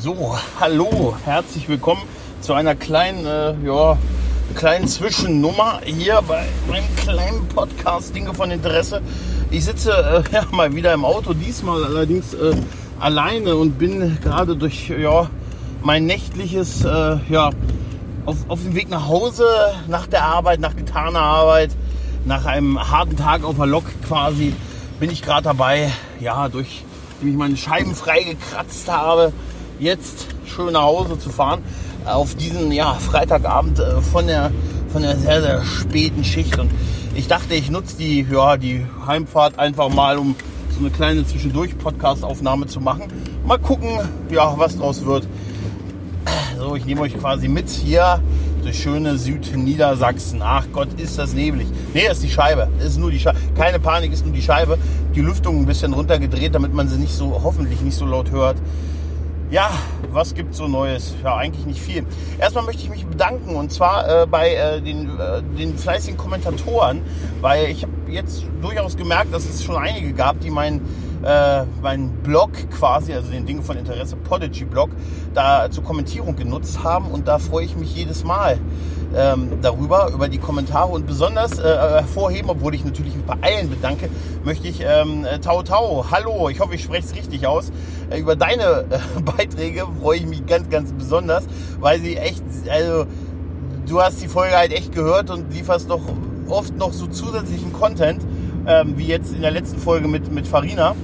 So, hallo, herzlich willkommen zu einer kleinen, äh, ja, kleinen Zwischennummer hier bei meinem kleinen Podcast Dinge von Interesse. Ich sitze äh, ja, mal wieder im Auto, diesmal allerdings äh, alleine und bin gerade durch ja, mein nächtliches, äh, ja, auf, auf dem Weg nach Hause, nach der Arbeit, nach getaner Arbeit, nach einem harten Tag auf der Lok quasi, bin ich gerade dabei, ja, durch, wie ich meine Scheiben frei gekratzt habe, jetzt schön nach Hause zu fahren. Auf diesen ja, Freitagabend äh, von, der, von der sehr, sehr späten Schicht. Und ich dachte, ich nutze die, ja, die Heimfahrt einfach mal, um so eine kleine Zwischendurch-Podcast-Aufnahme zu machen. Mal gucken, ja, was draus wird. So, ich nehme euch quasi mit hier durch schöne Südniedersachsen. Ach Gott, ist das neblig. Nee, das ist die Scheibe. Ist nur die Scheibe. Keine Panik, ist nur die Scheibe. Die Lüftung ein bisschen runtergedreht, damit man sie nicht so, hoffentlich nicht so laut hört. Ja, was gibt so Neues? Ja, eigentlich nicht viel. Erstmal möchte ich mich bedanken und zwar äh, bei äh, den, äh, den fleißigen Kommentatoren, weil ich habe jetzt durchaus gemerkt, dass es schon einige gab, die meinen äh, meinen Blog quasi, also den Dinge von Interesse Podigy Blog, da zur Kommentierung genutzt haben und da freue ich mich jedes Mal ähm, darüber, über die Kommentare und besonders äh, hervorheben, obwohl ich natürlich mich bei allen bedanke, möchte ich ähm, Tau Tau, hallo, ich hoffe, ich spreche es richtig aus, äh, über deine äh, Beiträge freue ich mich ganz, ganz besonders, weil sie echt, also du hast die Folge halt echt gehört und lieferst noch oft noch so zusätzlichen Content, ähm, wie jetzt in der letzten Folge mit, mit Farina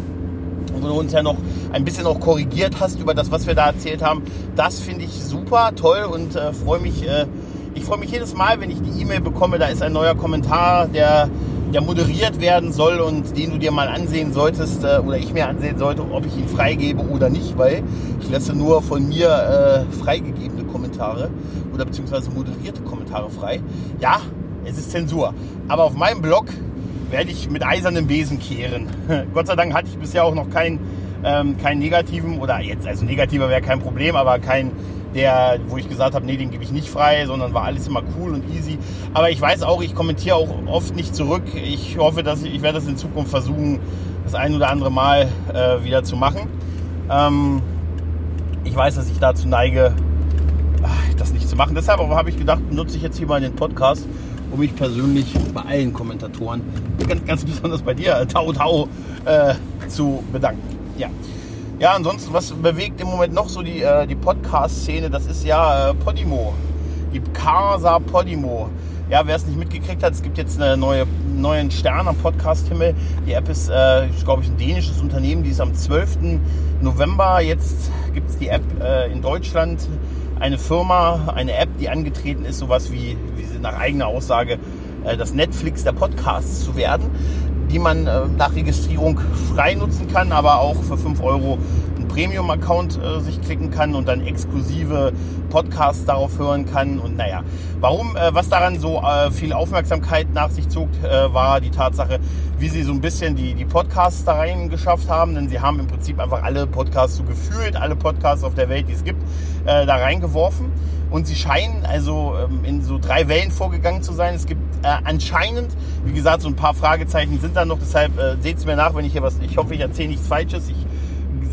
wo du uns ja noch ein bisschen auch korrigiert hast über das, was wir da erzählt haben. Das finde ich super, toll und äh, freue mich, äh, ich freue mich jedes Mal, wenn ich die E-Mail bekomme, da ist ein neuer Kommentar, der, der moderiert werden soll und den du dir mal ansehen solltest äh, oder ich mir ansehen sollte, ob ich ihn freigebe oder nicht, weil ich lasse nur von mir äh, freigegebene Kommentare oder beziehungsweise moderierte Kommentare frei. Ja, es ist Zensur. Aber auf meinem Blog werde ich mit eisernem Besen kehren. Gott sei Dank hatte ich bisher auch noch keinen ähm, keinen negativen oder jetzt, also negativer wäre kein Problem, aber kein der, wo ich gesagt habe, nee, den gebe ich nicht frei, sondern war alles immer cool und easy. Aber ich weiß auch, ich kommentiere auch oft nicht zurück. Ich hoffe, dass ich, ich werde das in Zukunft versuchen, das ein oder andere Mal äh, wieder zu machen. Ähm, ich weiß, dass ich dazu neige, das nicht zu machen. Deshalb habe ich gedacht, nutze ich jetzt hier mal den Podcast, um mich persönlich bei allen Kommentatoren, ganz, ganz besonders bei dir, Tau Tau, äh, zu bedanken. Ja. Ja, ansonsten, was bewegt im Moment noch so die, äh, die Podcast-Szene? Das ist ja äh, Podimo. Die Casa Podimo. Ja, wer es nicht mitgekriegt hat, es gibt jetzt einen neue, neuen Stern am Podcast-Himmel. Die App ist, äh, glaube ich, ein dänisches Unternehmen. Die ist am 12. November. Jetzt gibt es die App äh, in Deutschland. Eine Firma, eine App, die angetreten ist, sowas wie, wie nach eigener Aussage äh, das Netflix der Podcasts zu werden die man äh, nach Registrierung frei nutzen kann, aber auch für 5 Euro Premium-Account äh, sich klicken kann und dann exklusive Podcasts darauf hören kann. Und naja, warum, äh, was daran so äh, viel Aufmerksamkeit nach sich zog, äh, war die Tatsache, wie sie so ein bisschen die, die Podcasts da rein geschafft haben. Denn sie haben im Prinzip einfach alle Podcasts so gefühlt, alle Podcasts auf der Welt, die es gibt, äh, da reingeworfen. Und sie scheinen also ähm, in so drei Wellen vorgegangen zu sein. Es gibt äh, anscheinend, wie gesagt, so ein paar Fragezeichen sind da noch. Deshalb seht es mir nach, wenn ich hier was. Ich hoffe, ich erzähle nichts Falsches. Ich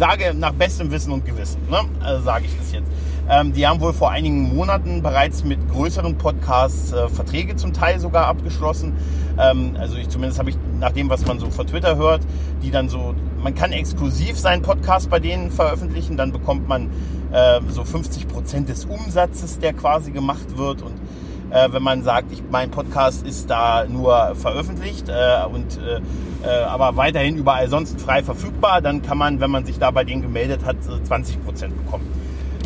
sage nach bestem Wissen und Gewissen. Ne? Also sage ich das jetzt. Ähm, die haben wohl vor einigen Monaten bereits mit größeren Podcasts äh, Verträge zum Teil sogar abgeschlossen. Ähm, also ich zumindest habe ich nach dem, was man so von Twitter hört, die dann so, man kann exklusiv seinen Podcast bei denen veröffentlichen, dann bekommt man äh, so 50 Prozent des Umsatzes, der quasi gemacht wird und äh, wenn man sagt, ich, mein Podcast ist da nur veröffentlicht äh, und äh, äh aber weiterhin überall sonst frei verfügbar, dann kann man, wenn man sich da bei denen gemeldet hat, 20 Prozent bekommen.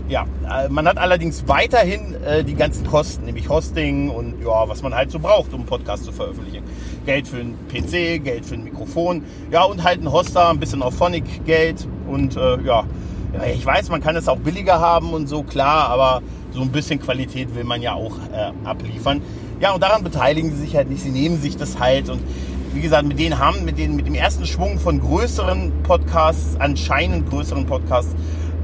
Ja, äh, man hat allerdings weiterhin äh, die ganzen Kosten, nämlich Hosting und ja, was man halt so braucht, um einen Podcast zu veröffentlichen. Geld für einen PC, Geld für ein Mikrofon, ja und halt ein Hoster, ein bisschen Auphonic Geld und ja, ich weiß, man kann es auch billiger haben und so, klar, aber so ein bisschen Qualität will man ja auch äh, abliefern. Ja, und daran beteiligen sie sich halt nicht. Sie nehmen sich das halt und wie gesagt, mit denen haben, mit, den, mit dem ersten Schwung von größeren Podcasts, anscheinend größeren Podcasts,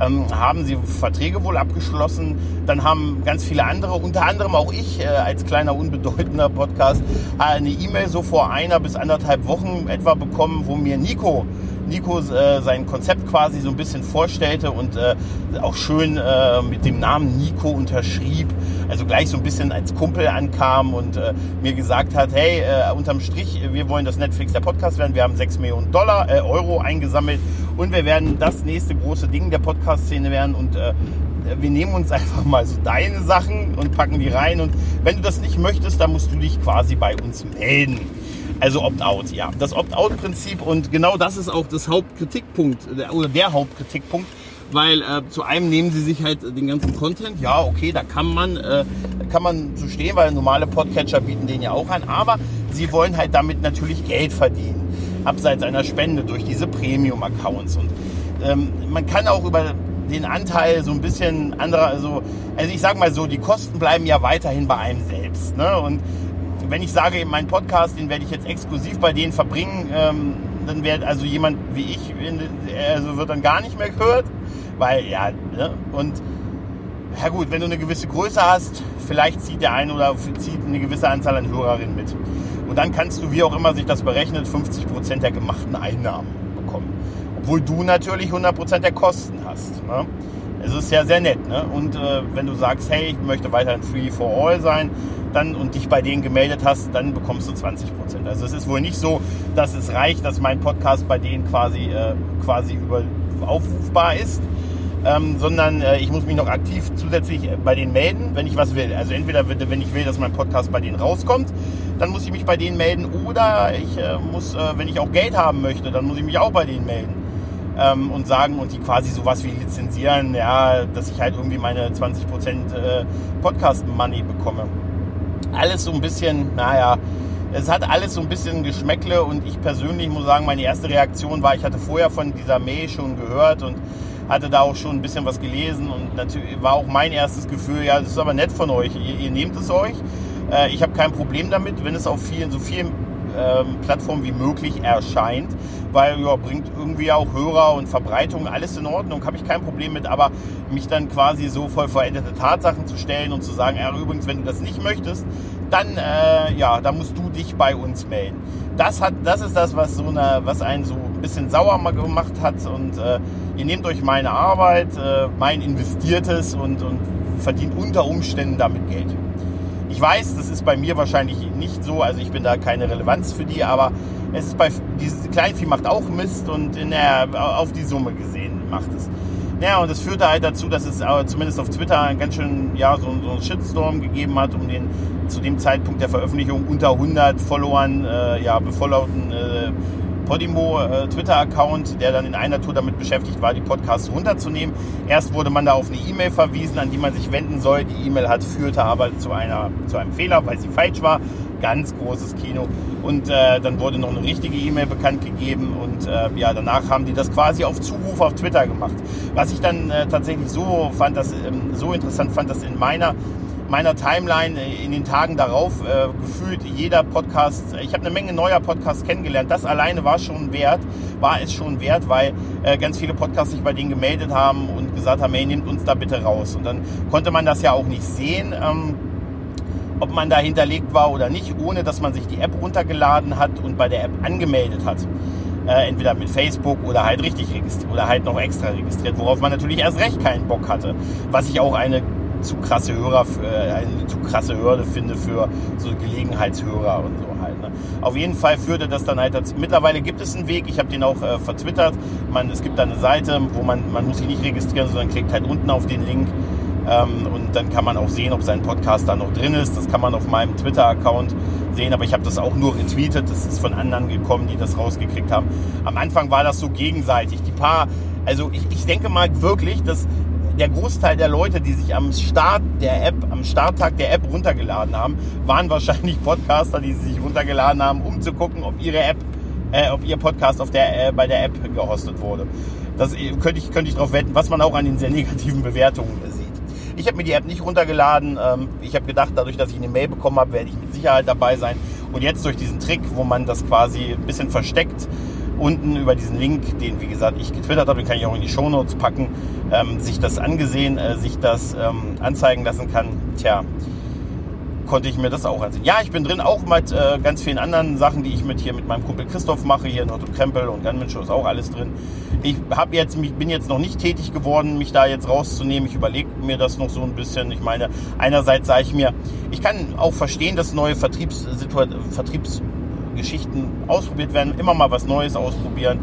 ähm, haben sie Verträge wohl abgeschlossen. Dann haben ganz viele andere, unter anderem auch ich äh, als kleiner unbedeutender Podcast, eine E-Mail so vor einer bis anderthalb Wochen etwa bekommen, wo mir Nico Nico äh, sein Konzept quasi so ein bisschen vorstellte und äh, auch schön äh, mit dem Namen Nico unterschrieb, also gleich so ein bisschen als Kumpel ankam und äh, mir gesagt hat, hey, äh, unterm Strich, wir wollen das Netflix der Podcast werden, wir haben 6 Millionen Dollar, äh, Euro eingesammelt und wir werden das nächste große Ding der Podcast-Szene werden und wir nehmen uns einfach mal so deine Sachen und packen die rein und wenn du das nicht möchtest, dann musst du dich quasi bei uns melden. Also Opt-out, ja. Das Opt-out-Prinzip und genau das ist auch das Hauptkritikpunkt oder der Hauptkritikpunkt, weil äh, zu einem nehmen sie sich halt den ganzen Content. Ja, okay, da kann man, äh, kann man so stehen, weil normale Podcatcher bieten den ja auch an, aber sie wollen halt damit natürlich Geld verdienen, abseits einer Spende durch diese Premium-Accounts und ähm, man kann auch über den Anteil so ein bisschen anderer, also, also ich sag mal so, die Kosten bleiben ja weiterhin bei einem selbst. Ne? Und wenn ich sage, mein Podcast, den werde ich jetzt exklusiv bei denen verbringen, ähm, dann wird also jemand wie ich, also wird dann gar nicht mehr gehört, weil ja, ne? und ja gut, wenn du eine gewisse Größe hast, vielleicht zieht der eine oder zieht eine gewisse Anzahl an Hörerinnen mit. Und dann kannst du, wie auch immer sich das berechnet, 50 Prozent der gemachten Einnahmen bekommen. Obwohl du natürlich 100 Prozent der Kosten hast. Ne? Es ist ja sehr nett. Ne? Und äh, wenn du sagst, hey, ich möchte weiterhin free for all sein, dann und dich bei denen gemeldet hast, dann bekommst du 20 Prozent. Also es ist wohl nicht so, dass es reicht, dass mein Podcast bei denen quasi, äh, quasi über, aufrufbar ist, ähm, sondern äh, ich muss mich noch aktiv zusätzlich bei denen melden, wenn ich was will. Also entweder wenn ich will, dass mein Podcast bei denen rauskommt, dann muss ich mich bei denen melden oder ich äh, muss, äh, wenn ich auch Geld haben möchte, dann muss ich mich auch bei denen melden. Ähm, und sagen und die quasi sowas wie lizenzieren, ja, dass ich halt irgendwie meine 20% äh, Podcast-Money bekomme alles so ein bisschen, naja, es hat alles so ein bisschen Geschmäckle und ich persönlich muss sagen, meine erste Reaktion war, ich hatte vorher von dieser Mail schon gehört und hatte da auch schon ein bisschen was gelesen und natürlich war auch mein erstes Gefühl, ja, das ist aber nett von euch, ihr, ihr nehmt es euch. Äh, ich habe kein Problem damit, wenn es auf vielen, so vielen ähm, Plattformen wie möglich erscheint, weil ja, bringt irgendwie auch Hörer und Verbreitung, alles in Ordnung, habe ich kein Problem mit, aber mich dann quasi so voll veränderte Tatsachen zu stellen und zu sagen, ja, übrigens, wenn du das nicht möchtest, dann, äh, ja, dann musst du dich bei uns melden. Das, hat, das ist das, was, so eine, was einen so ein bisschen sauer gemacht hat und äh, ihr nehmt euch meine Arbeit, äh, mein investiertes und, und verdient unter Umständen damit Geld. Ich weiß, das ist bei mir wahrscheinlich nicht so, also ich bin da keine Relevanz für die, aber es ist bei dieses Kleinvieh macht auch Mist und in der, auf die Summe gesehen macht es. Ja, und das führte halt dazu, dass es zumindest auf Twitter einen ganz schön, ja, so, so einen Shitstorm gegeben hat, um den zu dem Zeitpunkt der Veröffentlichung unter 100 Followern, äh, ja, befollowten äh, Podimo äh, der dann in einer Tour damit beschäftigt war, die Podcasts runterzunehmen. Erst wurde man da auf eine E-Mail verwiesen, an die man sich wenden soll. Die E-Mail hat führte aber zu, einer, zu einem Fehler, weil sie falsch war. Ganz großes Kino. Und äh, dann wurde noch eine richtige E-Mail bekannt gegeben und äh, ja, danach haben die das quasi auf Zuruf auf Twitter gemacht. Was ich dann äh, tatsächlich so fand, dass ähm, so interessant fand, dass in meiner meiner Timeline äh, in den Tagen darauf äh, gefühlt jeder Podcast, ich habe eine Menge neuer Podcasts kennengelernt. Das alleine war schon wert, war es schon wert, weil äh, ganz viele Podcasts sich bei denen gemeldet haben und gesagt haben, hey, nehmt uns da bitte raus. Und dann konnte man das ja auch nicht sehen. Ähm, ob man da hinterlegt war oder nicht, ohne dass man sich die App runtergeladen hat und bei der App angemeldet hat. Äh, entweder mit Facebook oder halt richtig registriert oder halt noch extra registriert, worauf man natürlich erst recht keinen Bock hatte. Was ich auch eine zu krasse Hörer, äh, eine zu krasse Hürde finde für so Gelegenheitshörer und so halt. Ne? Auf jeden Fall führte das dann halt dazu. Mittlerweile gibt es einen Weg, ich habe den auch äh, vertwittert. Man, es gibt da eine Seite, wo man, man muss sich nicht registrieren, sondern klickt halt unten auf den Link. Ähm, und dann kann man auch sehen, ob sein Podcast da noch drin ist. Das kann man auf meinem Twitter-Account sehen, aber ich habe das auch nur retweetet. Das ist von anderen gekommen, die das rausgekriegt haben. Am Anfang war das so gegenseitig. Die paar, also ich, ich denke mal wirklich, dass der Großteil der Leute, die sich am Start der App, am Starttag der App runtergeladen haben, waren wahrscheinlich Podcaster, die sich runtergeladen haben, um zu gucken, ob ihre App, äh, ob ihr Podcast auf der, äh, bei der App gehostet wurde. Das äh, könnte ich, könnte ich darauf wetten, was man auch an den sehr negativen Bewertungen sieht. Ich habe mir die App nicht runtergeladen. Ähm, ich habe gedacht, dadurch, dass ich eine Mail bekommen habe, werde ich mit Sicherheit dabei sein. Und jetzt durch diesen Trick, wo man das quasi ein bisschen versteckt, unten über diesen Link, den wie gesagt ich getwittert habe, den kann ich auch in die Shownotes packen, ähm, sich das angesehen, äh, sich das ähm, anzeigen lassen kann. Tja, konnte ich mir das auch ansehen. Ja, ich bin drin auch mit äh, ganz vielen anderen Sachen, die ich mit hier mit meinem Kumpel Christoph mache. Hier Nord und Krempel und Gunman Show ist auch alles drin. Ich habe jetzt, bin jetzt noch nicht tätig geworden, mich da jetzt rauszunehmen. Ich überlege mir das noch so ein bisschen. Ich meine, einerseits sage ich mir, ich kann auch verstehen, dass neue Vertriebsgeschichten ausprobiert werden, immer mal was Neues ausprobieren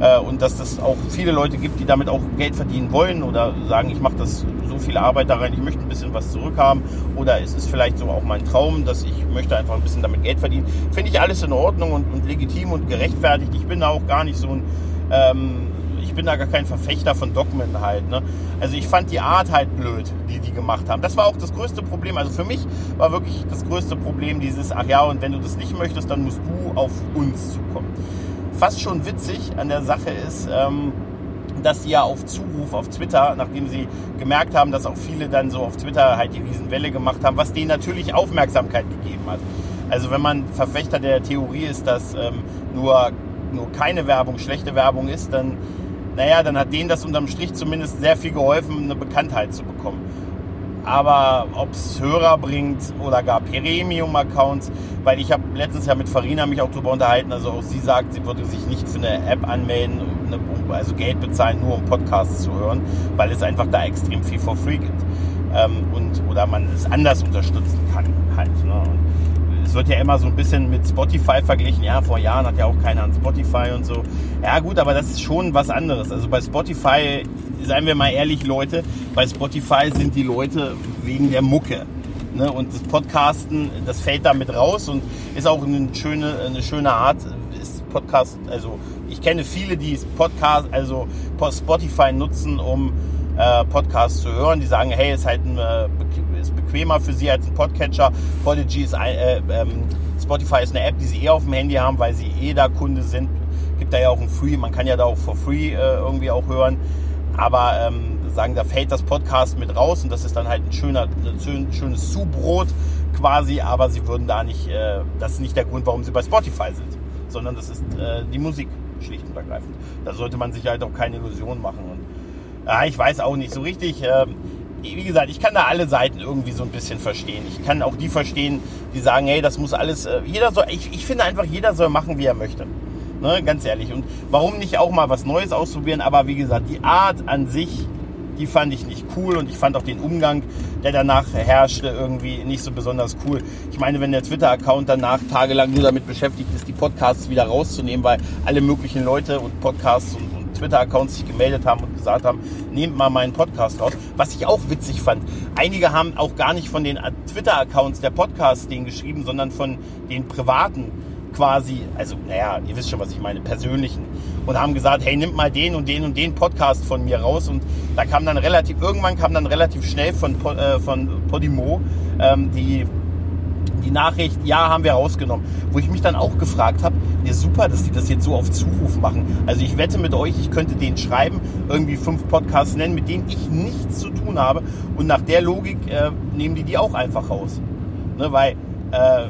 äh, und dass das auch viele Leute gibt, die damit auch Geld verdienen wollen oder sagen, ich mache das so viel Arbeit da rein, ich möchte ein bisschen was zurückhaben oder es ist vielleicht so auch mein Traum, dass ich möchte einfach ein bisschen damit Geld verdienen. Finde ich alles in Ordnung und, und legitim und gerechtfertigt. Ich bin da auch gar nicht so ein ähm, ich bin da gar kein Verfechter von Dogmen halt. Ne? Also ich fand die Art halt blöd, die die gemacht haben. Das war auch das größte Problem. Also für mich war wirklich das größte Problem dieses, ach ja, und wenn du das nicht möchtest, dann musst du auf uns zukommen fast schon witzig an der Sache ist, ähm, dass sie ja auf Zuruf auf Twitter, nachdem sie gemerkt haben, dass auch viele dann so auf Twitter halt die Riesenwelle gemacht haben, was denen natürlich Aufmerksamkeit gegeben hat. Also wenn man Verfechter der Theorie ist, dass ähm, nur, nur keine Werbung schlechte Werbung ist, dann, naja, dann hat denen das unterm Strich zumindest sehr viel geholfen, eine Bekanntheit zu bekommen aber ob es Hörer bringt oder gar Premium-Accounts, weil ich habe letztens ja mit Farina mich auch darüber unterhalten, also auch sie sagt, sie würde sich nicht für eine App anmelden, also Geld bezahlen, nur um Podcasts zu hören, weil es einfach da extrem viel for free gibt. Ähm, und, oder man es anders unterstützen kann halt. Ne? Und es wird ja immer so ein bisschen mit Spotify verglichen. Ja, vor Jahren hat ja auch keiner an Spotify und so. Ja gut, aber das ist schon was anderes. Also bei Spotify, seien wir mal ehrlich, Leute, bei Spotify sind die Leute wegen der Mucke. Ne? Und das Podcasten, das fällt damit raus und ist auch eine schöne, eine schöne Art, ist Podcast, also ich kenne viele, die Podcast, also Spotify nutzen, um äh, Podcasts zu hören. Die sagen, hey, ist halt ein, äh, ist bequemer für sie als ein Podcatcher. Podigy ist ein, äh, ähm, Spotify ist eine App, die sie eh auf dem Handy haben, weil sie eh da Kunde sind. Gibt da ja auch ein Free, man kann ja da auch for free äh, irgendwie auch hören. Aber ähm, sagen, da fällt das Podcast mit raus und das ist dann halt ein schöner, ein schönes Zubrot quasi, aber sie würden da nicht, äh, das ist nicht der Grund, warum sie bei Spotify sind, sondern das ist äh, die Musik schlicht und ergreifend. Da sollte man sich halt auch keine Illusionen machen. Und ja, ich weiß auch nicht so richtig. Ähm, wie gesagt, ich kann da alle Seiten irgendwie so ein bisschen verstehen. Ich kann auch die verstehen, die sagen, hey, das muss alles, äh, jeder soll, ich, ich finde einfach, jeder soll machen, wie er möchte. Ne, ganz ehrlich. Und warum nicht auch mal was Neues ausprobieren? Aber wie gesagt, die Art an sich, die fand ich nicht cool und ich fand auch den Umgang, der danach herrschte, irgendwie nicht so besonders cool. Ich meine, wenn der Twitter-Account danach tagelang nur damit beschäftigt ist, die Podcasts wieder rauszunehmen, weil alle möglichen Leute und Podcasts und Twitter-Accounts sich gemeldet haben und gesagt haben, nehmt mal meinen Podcast raus. Was ich auch witzig fand, einige haben auch gar nicht von den Twitter-Accounts der Podcasts den geschrieben, sondern von den privaten quasi, also naja, ihr wisst schon, was ich meine, persönlichen. Und haben gesagt, hey, nimmt mal den und den und den Podcast von mir raus. Und da kam dann relativ, irgendwann kam dann relativ schnell von, äh, von Podimo ähm, die die Nachricht, ja, haben wir rausgenommen. Wo ich mich dann auch gefragt habe, ja super, dass die das jetzt so auf Zuruf machen. Also ich wette mit euch, ich könnte denen schreiben, irgendwie fünf Podcasts nennen, mit denen ich nichts zu tun habe. Und nach der Logik äh, nehmen die die auch einfach raus. Ne, weil äh,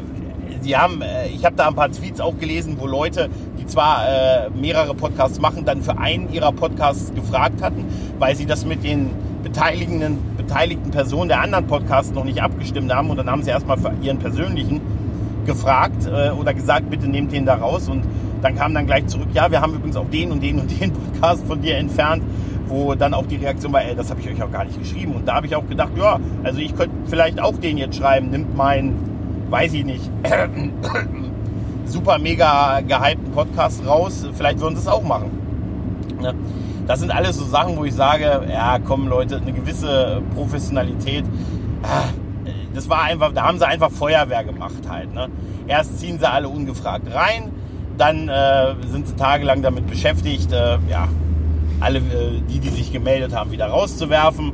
sie haben, äh, ich habe da ein paar Tweets auch gelesen, wo Leute, die zwar äh, mehrere Podcasts machen, dann für einen ihrer Podcasts gefragt hatten, weil sie das mit den beteiligten, beteiligten Personen der anderen Podcasts noch nicht abgestimmt haben. Und dann haben sie erstmal für ihren persönlichen gefragt äh, oder gesagt, bitte nehmt den da raus. Und dann kam dann gleich zurück, ja, wir haben übrigens auch den und den und den Podcast von dir entfernt, wo dann auch die Reaktion war, ey, das habe ich euch auch gar nicht geschrieben. Und da habe ich auch gedacht, ja, also ich könnte vielleicht auch den jetzt schreiben, nimmt meinen, weiß ich nicht, super mega gehypten Podcast raus, vielleicht würden sie es auch machen. Ne? Das sind alles so Sachen, wo ich sage, ja, komm Leute, eine gewisse Professionalität. Ah, das war einfach, da haben sie einfach Feuerwehr gemacht halt. Ne? Erst ziehen sie alle ungefragt rein, dann äh, sind sie tagelang damit beschäftigt, äh, ja, alle, äh, die, die sich gemeldet haben, wieder rauszuwerfen.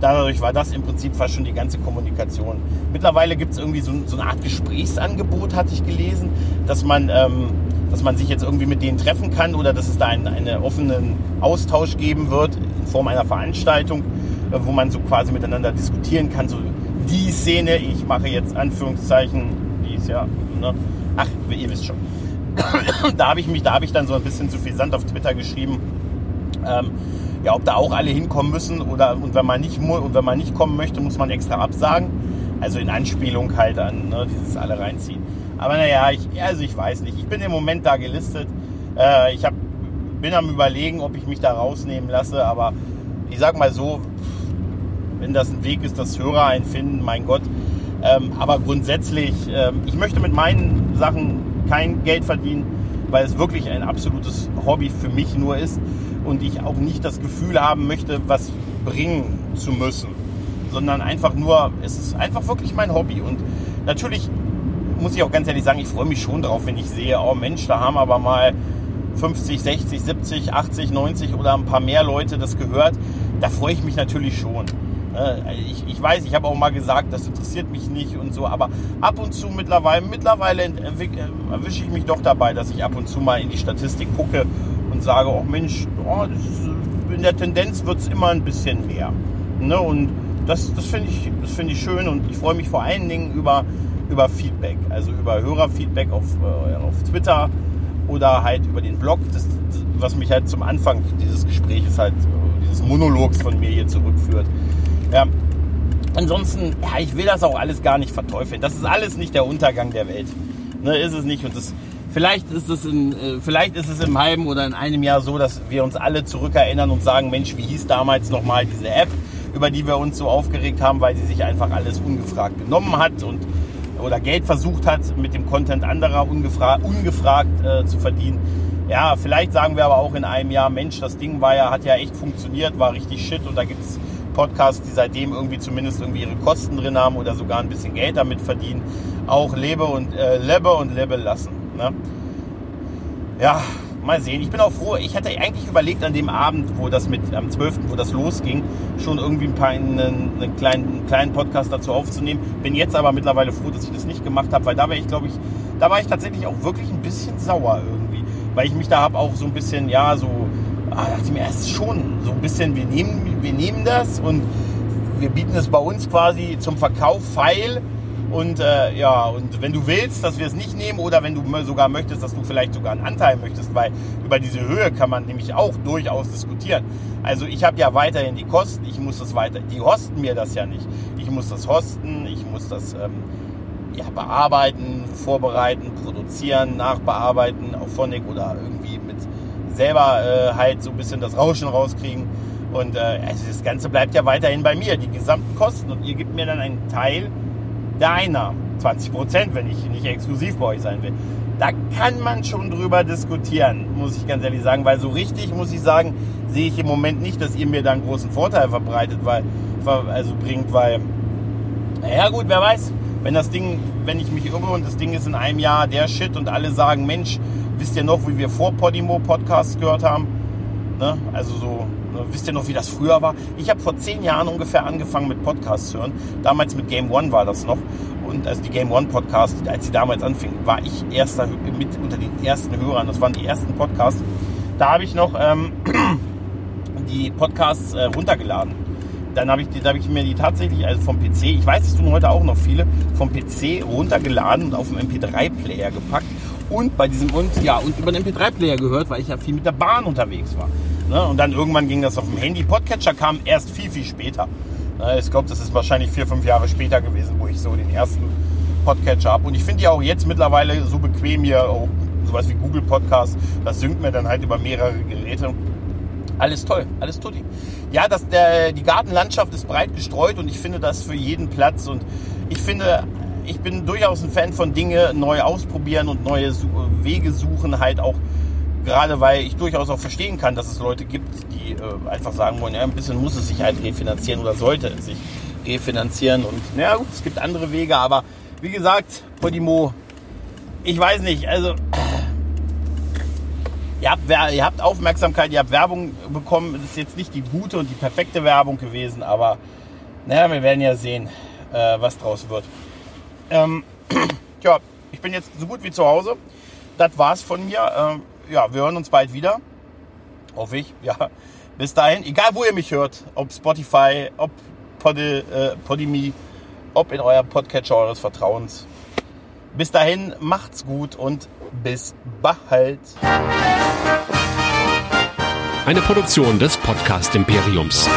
Dadurch war das im Prinzip fast schon die ganze Kommunikation. Mittlerweile gibt es irgendwie so, so, eine Art Gesprächsangebot, hatte ich gelesen, dass man ähm, dass man sich jetzt irgendwie mit denen treffen kann oder dass es da einen, einen offenen Austausch geben wird in Form einer Veranstaltung, äh, wo man so quasi miteinander diskutieren kann. So die Szene, ich mache jetzt Anführungszeichen, die ist ja, ne? ach, ihr wisst schon. da habe ich mich, da habe ich dann so ein bisschen zu viel Sand auf Twitter geschrieben. Ähm, ja, ob da auch alle hinkommen müssen oder und wenn man nicht und wenn man nicht kommen möchte, muss man extra absagen. Also in Anspielung halt an ne, dieses alle reinziehen. Aber naja, ich, also ich weiß nicht. Ich bin im Moment da gelistet. Äh, ich hab, bin am überlegen, ob ich mich da rausnehmen lasse. Aber ich sag mal so, wenn das ein Weg ist, dass Hörer einen finden, mein Gott. Ähm, aber grundsätzlich, ähm, ich möchte mit meinen Sachen kein Geld verdienen, weil es wirklich ein absolutes Hobby für mich nur ist und ich auch nicht das Gefühl haben möchte, was bringen zu müssen, sondern einfach nur, es ist einfach wirklich mein Hobby und natürlich muss ich auch ganz ehrlich sagen, ich freue mich schon drauf, wenn ich sehe, oh Mensch, da haben aber mal 50, 60, 70, 80, 90 oder ein paar mehr Leute das gehört. Da freue ich mich natürlich schon. Äh, ich, ich weiß, ich habe auch mal gesagt, das interessiert mich nicht und so, aber ab und zu mittlerweile, mittlerweile äh, erwische ich mich doch dabei, dass ich ab und zu mal in die Statistik gucke und sage, oh Mensch, oh, ist, in der Tendenz wird es immer ein bisschen mehr. Ne? Und das, das finde ich, find ich schön und ich freue mich vor allen Dingen über, über Feedback, also über Hörerfeedback auf, äh, auf Twitter oder halt über den Blog, das, was mich halt zum Anfang dieses Gespräches halt, dieses Monologs von mir hier zurückführt. Ja. Ansonsten, ja, ich will das auch alles gar nicht verteufeln. Das ist alles nicht der Untergang der Welt. Ne, ist es nicht. Und das, vielleicht, ist es in, äh, vielleicht ist es im halben oder in einem Jahr so, dass wir uns alle zurückerinnern und sagen, Mensch, wie hieß damals nochmal diese App, über die wir uns so aufgeregt haben, weil sie sich einfach alles ungefragt genommen hat und oder Geld versucht hat, mit dem Content anderer ungefragt, ungefragt äh, zu verdienen. Ja, vielleicht sagen wir aber auch in einem Jahr, Mensch, das Ding war ja, hat ja echt funktioniert, war richtig shit und da gibt es Podcasts, die seitdem irgendwie zumindest irgendwie ihre Kosten drin haben oder sogar ein bisschen Geld damit verdienen, auch lebe und äh, lebe und lebe lassen. Ne? Ja, mal sehen. Ich bin auch froh. Ich hatte eigentlich überlegt an dem Abend, wo das mit am 12., wo das losging, schon irgendwie ein paar einen, einen, kleinen, einen kleinen Podcast dazu aufzunehmen. Bin jetzt aber mittlerweile froh, dass ich das nicht gemacht habe, weil da wäre ich, glaube ich, da war ich tatsächlich auch wirklich ein bisschen sauer irgendwie, weil ich mich da habe auch so ein bisschen, ja, so ah, dachte ich mir erst schon so ein bisschen, wir nehmen, wir nehmen das und wir bieten es bei uns quasi zum Verkauf feil. Und äh, ja, und wenn du willst, dass wir es nicht nehmen oder wenn du sogar möchtest, dass du vielleicht sogar einen Anteil möchtest, weil über diese Höhe kann man nämlich auch durchaus diskutieren. Also ich habe ja weiterhin die Kosten, ich muss das weiter, die hosten mir das ja nicht. Ich muss das hosten, ich muss das ähm, ja, bearbeiten, vorbereiten, produzieren, nachbearbeiten auf Phonic oder irgendwie mit selber äh, halt so ein bisschen das Rauschen rauskriegen. Und äh, also das Ganze bleibt ja weiterhin bei mir, die gesamten Kosten. Und ihr gebt mir dann einen Teil Einnahmen. 20 Prozent, wenn ich nicht exklusiv bei euch sein will. Da kann man schon drüber diskutieren, muss ich ganz ehrlich sagen. Weil so richtig, muss ich sagen, sehe ich im Moment nicht, dass ihr mir da einen großen Vorteil verbreitet, weil, also bringt, weil, naja gut, wer weiß, wenn das Ding, wenn ich mich irre und das Ding ist in einem Jahr der Shit und alle sagen, Mensch, wisst ihr noch, wie wir vor Podimo Podcasts gehört haben? Ne? Also so, ne? wisst ihr noch, wie das früher war? Ich habe vor zehn Jahren ungefähr angefangen mit Podcasts zu hören. Damals mit Game One war das noch. Und also die Game One Podcast, als sie damals anfing, war ich erster mit unter den ersten Hörern. Das waren die ersten Podcasts. Da habe ich noch ähm, die Podcasts äh, runtergeladen. Dann habe ich, hab ich mir die tatsächlich also vom PC, ich weiß, es tun heute auch noch viele, vom PC runtergeladen und auf dem MP3-Player gepackt und bei diesem und ja und über den MP3-Player gehört, weil ich ja viel mit der Bahn unterwegs war. Ne? Und dann irgendwann ging das auf dem Handy. Podcatcher kam erst viel, viel später. Ne? Ich glaube, das ist wahrscheinlich vier, fünf Jahre später gewesen, wo ich so den ersten Podcatcher habe. Und ich finde die auch jetzt mittlerweile so bequem hier, auch sowas wie Google Podcast. Das synkt mir dann halt über mehrere Geräte. Alles toll, alles tutti. Ja, das, der, die Gartenlandschaft ist breit gestreut und ich finde das für jeden Platz. Und ich finde, ich bin durchaus ein Fan von Dinge neu ausprobieren und neue Wege suchen, halt auch gerade weil ich durchaus auch verstehen kann, dass es Leute gibt, die äh, einfach sagen wollen, ja, ein bisschen muss es sich halt refinanzieren oder sollte es sich refinanzieren. Und naja, gut, es gibt andere Wege, aber wie gesagt, Podimo, ich weiß nicht, also ihr habt, ihr habt Aufmerksamkeit, ihr habt Werbung bekommen. Das ist jetzt nicht die gute und die perfekte Werbung gewesen, aber naja, wir werden ja sehen, äh, was draus wird. Ähm, ja, ich bin jetzt so gut wie zu Hause. Das war's von mir. Ähm, ja, wir hören uns bald wieder. Hoffe ich. Ja, bis dahin. Egal, wo ihr mich hört. Ob Spotify, ob Podi, äh, Podimi, ob in eurem Podcatcher eures Vertrauens. Bis dahin, macht's gut und bis bald. Eine Produktion des Podcast Imperiums.